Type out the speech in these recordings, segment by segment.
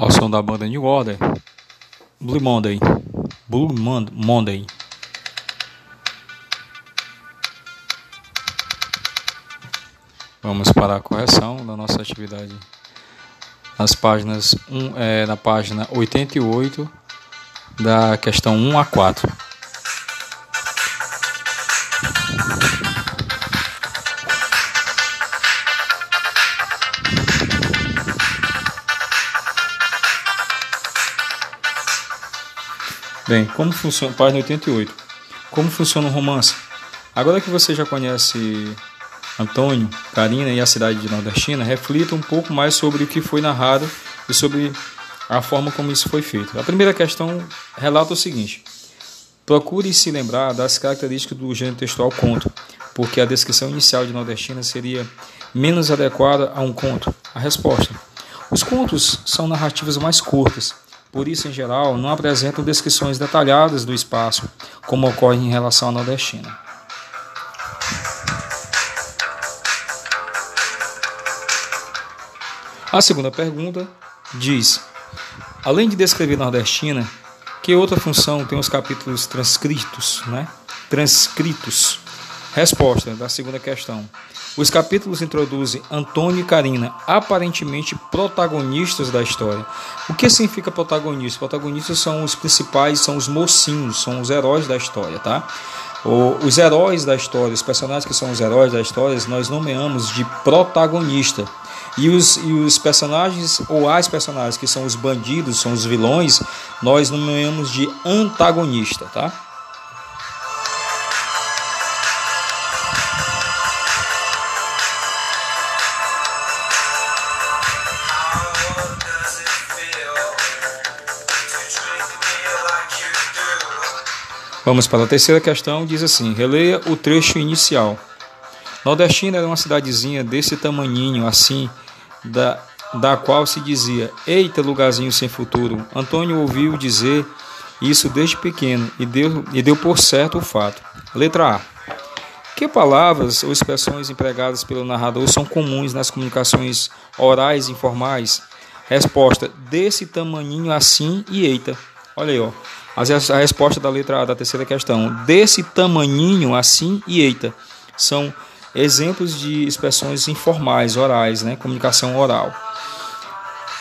ao som da banda New Order, Blue Monday. Blue Monday. Vamos para a correção da nossa atividade nas páginas um, é, na página 88 da questão 1 a 4. Bem, como funciona, página 88. Como funciona o romance? Agora que você já conhece Antônio, Karina e a cidade de Nordestina, reflita um pouco mais sobre o que foi narrado e sobre a forma como isso foi feito. A primeira questão relata o seguinte: Procure se lembrar das características do gênero textual conto, porque a descrição inicial de Nordestina seria menos adequada a um conto. A resposta: Os contos são narrativas mais curtas por isso, em geral, não apresentam descrições detalhadas do espaço, como ocorre em relação à nordestina. A segunda pergunta diz: além de descrever nordestina, que outra função tem os capítulos transcritos, né? Transcritos. Resposta da segunda questão: os capítulos introduzem Antônio e Karina, aparentemente protagonistas da história. O que significa protagonista? Protagonistas são os principais, são os mocinhos, são os heróis da história, tá? os heróis da história, os personagens que são os heróis da história, nós nomeamos de protagonista. E os, e os personagens, ou as personagens que são os bandidos, são os vilões, nós nomeamos de antagonista, tá? Vamos para a terceira questão, diz assim: releia o trecho inicial. Nordestina era uma cidadezinha desse tamanhinho, assim, da, da qual se dizia: Eita, lugarzinho sem futuro. Antônio ouviu dizer isso desde pequeno e deu, e deu por certo o fato. Letra A. Que palavras ou expressões empregadas pelo narrador são comuns nas comunicações orais informais? Resposta: desse tamanhinho assim e eita. Olha aí, ó. A resposta da letra A da terceira questão. Desse tamanhinho, assim e eita. São exemplos de expressões informais, orais, né? comunicação oral.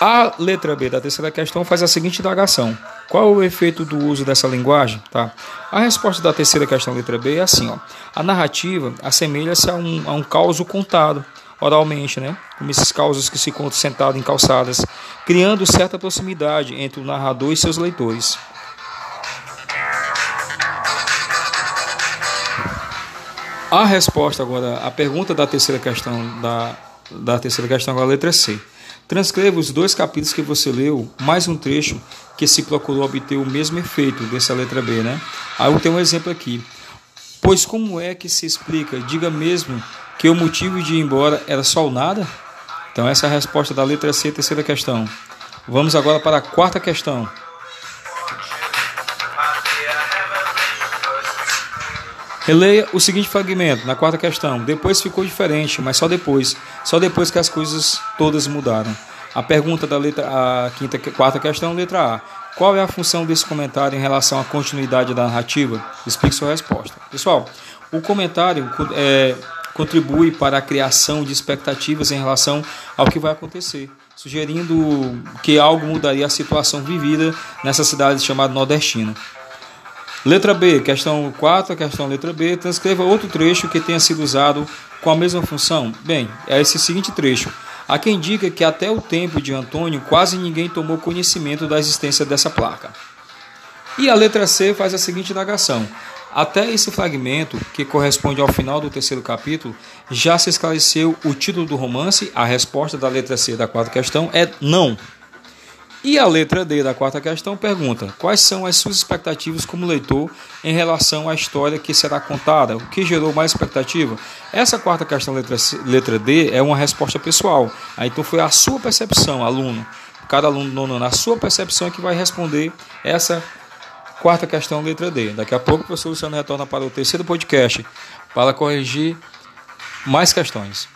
A letra B da terceira questão faz a seguinte indagação: Qual é o efeito do uso dessa linguagem? Tá? A resposta da terceira questão, letra B, é assim: ó, a narrativa assemelha-se a um, a um causo contado oralmente, né? como esses causos que se contam sentados em calçadas, criando certa proximidade entre o narrador e seus leitores. A resposta agora, a pergunta da terceira questão da, da terceira questão agora, letra C. Transcreva os dois capítulos que você leu, mais um trecho que se procurou obter o mesmo efeito dessa letra B, né? Aí eu tenho um exemplo aqui. Pois como é que se explica? Diga mesmo que o motivo de ir embora era só o nada? Então essa é a resposta da letra C, terceira questão. Vamos agora para a quarta questão. Releia o seguinte fragmento, na quarta questão. Depois ficou diferente, mas só depois. Só depois que as coisas todas mudaram. A pergunta da letra a quinta, quarta questão, letra A. Qual é a função desse comentário em relação à continuidade da narrativa? Explique sua resposta. Pessoal, o comentário é, contribui para a criação de expectativas em relação ao que vai acontecer, sugerindo que algo mudaria a situação vivida nessa cidade chamada Nordestina. Letra B, questão 4, questão letra B, transcreva outro trecho que tenha sido usado com a mesma função. Bem, é esse seguinte trecho. Há quem diga que até o tempo de Antônio quase ninguém tomou conhecimento da existência dessa placa. E a letra C faz a seguinte indagação. Até esse fragmento, que corresponde ao final do terceiro capítulo, já se esclareceu o título do romance? A resposta da letra C da quarta questão é não. E a letra D da quarta questão pergunta: quais são as suas expectativas como leitor em relação à história que será contada? O que gerou mais expectativa? Essa quarta questão, letra, letra D, é uma resposta pessoal. Aí, então foi a sua percepção, aluno. Cada aluno, nono, a sua percepção é que vai responder essa quarta questão, letra D. Daqui a pouco o professor Luciano retorna para o terceiro podcast para corrigir mais questões.